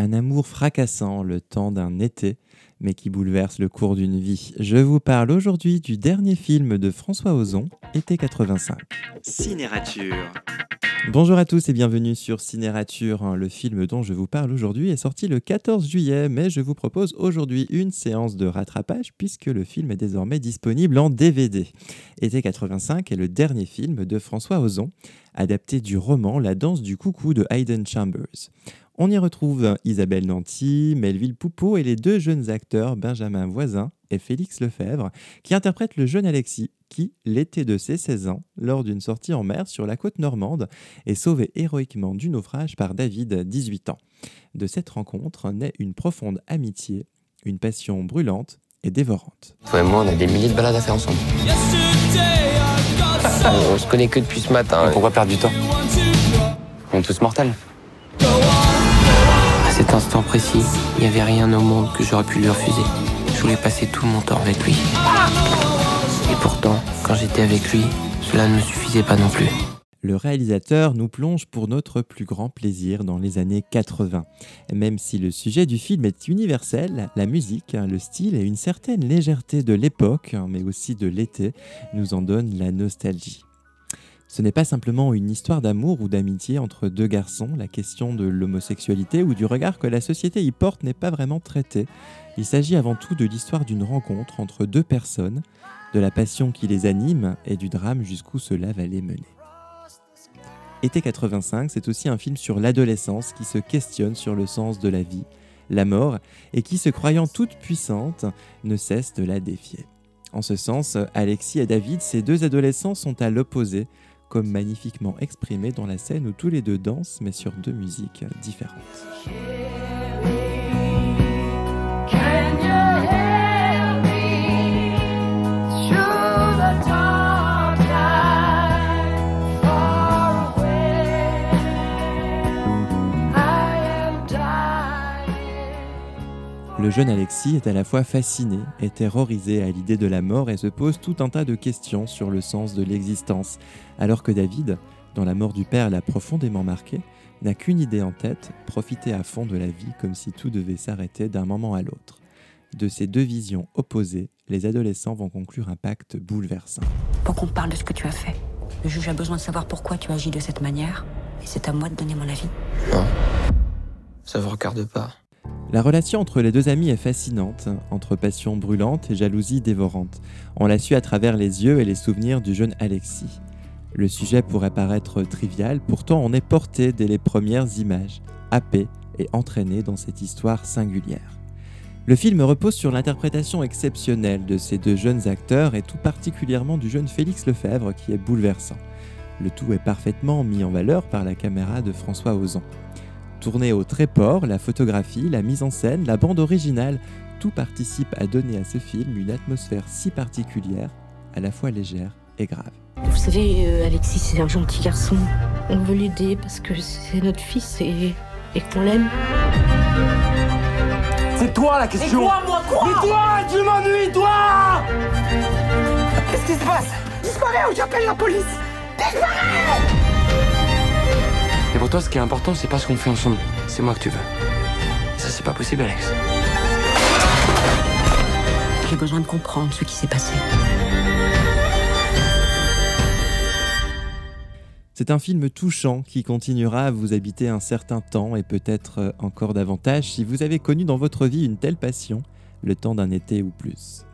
Un amour fracassant le temps d'un été, mais qui bouleverse le cours d'une vie. Je vous parle aujourd'hui du dernier film de François Ozon, Été 85. Cinérature. Bonjour à tous et bienvenue sur Cinérature. Le film dont je vous parle aujourd'hui est sorti le 14 juillet, mais je vous propose aujourd'hui une séance de rattrapage puisque le film est désormais disponible en DVD. Été 85 est le dernier film de François Ozon, adapté du roman La danse du coucou de Hayden Chambers. On y retrouve Isabelle Nanty, Melville Poupeau et les deux jeunes acteurs Benjamin Voisin et Félix Lefebvre, qui interprètent le jeune Alexis, qui, l'été de ses 16 ans, lors d'une sortie en mer sur la côte normande, est sauvé héroïquement du naufrage par David, 18 ans. De cette rencontre naît une profonde amitié, une passion brûlante et dévorante. Toi et moi, on a des milliers de balades à faire ensemble. on se connaît que depuis ce matin. Pourquoi perdre du temps On est tous mortels. Cet instant précis, il n'y avait rien au monde que j'aurais pu lui refuser. Je voulais passer tout mon temps avec lui. Et pourtant, quand j'étais avec lui, cela ne suffisait pas non plus. Le réalisateur nous plonge pour notre plus grand plaisir dans les années 80. Même si le sujet du film est universel, la musique, le style et une certaine légèreté de l'époque, mais aussi de l'été, nous en donnent la nostalgie. Ce n'est pas simplement une histoire d'amour ou d'amitié entre deux garçons, la question de l'homosexualité ou du regard que la société y porte n'est pas vraiment traitée. Il s'agit avant tout de l'histoire d'une rencontre entre deux personnes, de la passion qui les anime et du drame jusqu'où cela va les mener. Été 85, c'est aussi un film sur l'adolescence qui se questionne sur le sens de la vie, la mort, et qui, se croyant toute puissante, ne cesse de la défier. En ce sens, Alexis et David, ces deux adolescents, sont à l'opposé, comme magnifiquement exprimé dans la scène où tous les deux dansent, mais sur deux musiques différentes. Le jeune Alexis est à la fois fasciné et terrorisé à l'idée de la mort et se pose tout un tas de questions sur le sens de l'existence, alors que David, dont la mort du père l'a profondément marqué, n'a qu'une idée en tête, profiter à fond de la vie comme si tout devait s'arrêter d'un moment à l'autre. De ces deux visions opposées, les adolescents vont conclure un pacte bouleversant. Pour qu'on parle de ce que tu as fait. Le juge a besoin de savoir pourquoi tu agis de cette manière, et c'est à moi de donner mon avis. Non. Ça vous regarde pas. La relation entre les deux amis est fascinante, entre passion brûlante et jalousie dévorante. On l'a su à travers les yeux et les souvenirs du jeune Alexis. Le sujet pourrait paraître trivial, pourtant on est porté dès les premières images, happé et entraîné dans cette histoire singulière. Le film repose sur l'interprétation exceptionnelle de ces deux jeunes acteurs et tout particulièrement du jeune Félix Lefebvre qui est bouleversant. Le tout est parfaitement mis en valeur par la caméra de François Ozon. Tourné au tréport, la photographie, la mise en scène, la bande originale, tout participe à donner à ce film une atmosphère si particulière, à la fois légère et grave. Vous savez, euh, Alexis, c'est un gentil garçon. On veut l'aider parce que c'est notre fils et, et qu'on l'aime. C'est toi la question Et quoi, moi, quoi Mais toi, tu m'ennuies, toi Qu'est-ce qui se passe? Disparais ou j'appelle la police Et pour toi, ce qui est important, c'est pas ce qu'on fait ensemble. C'est moi que tu veux. Et ça, c'est pas possible, Alex. J'ai besoin de comprendre ce qui s'est passé. C'est un film touchant qui continuera à vous habiter un certain temps et peut-être encore davantage si vous avez connu dans votre vie une telle passion, le temps d'un été ou plus.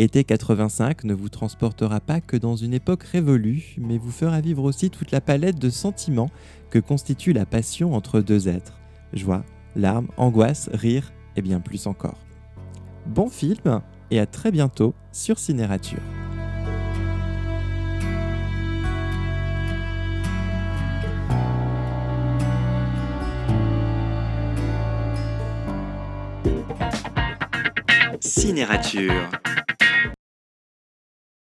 Été 85 ne vous transportera pas que dans une époque révolue, mais vous fera vivre aussi toute la palette de sentiments que constitue la passion entre deux êtres. Joie, larmes, angoisse, rire et bien plus encore. Bon film et à très bientôt sur Cinérature. Cinérature.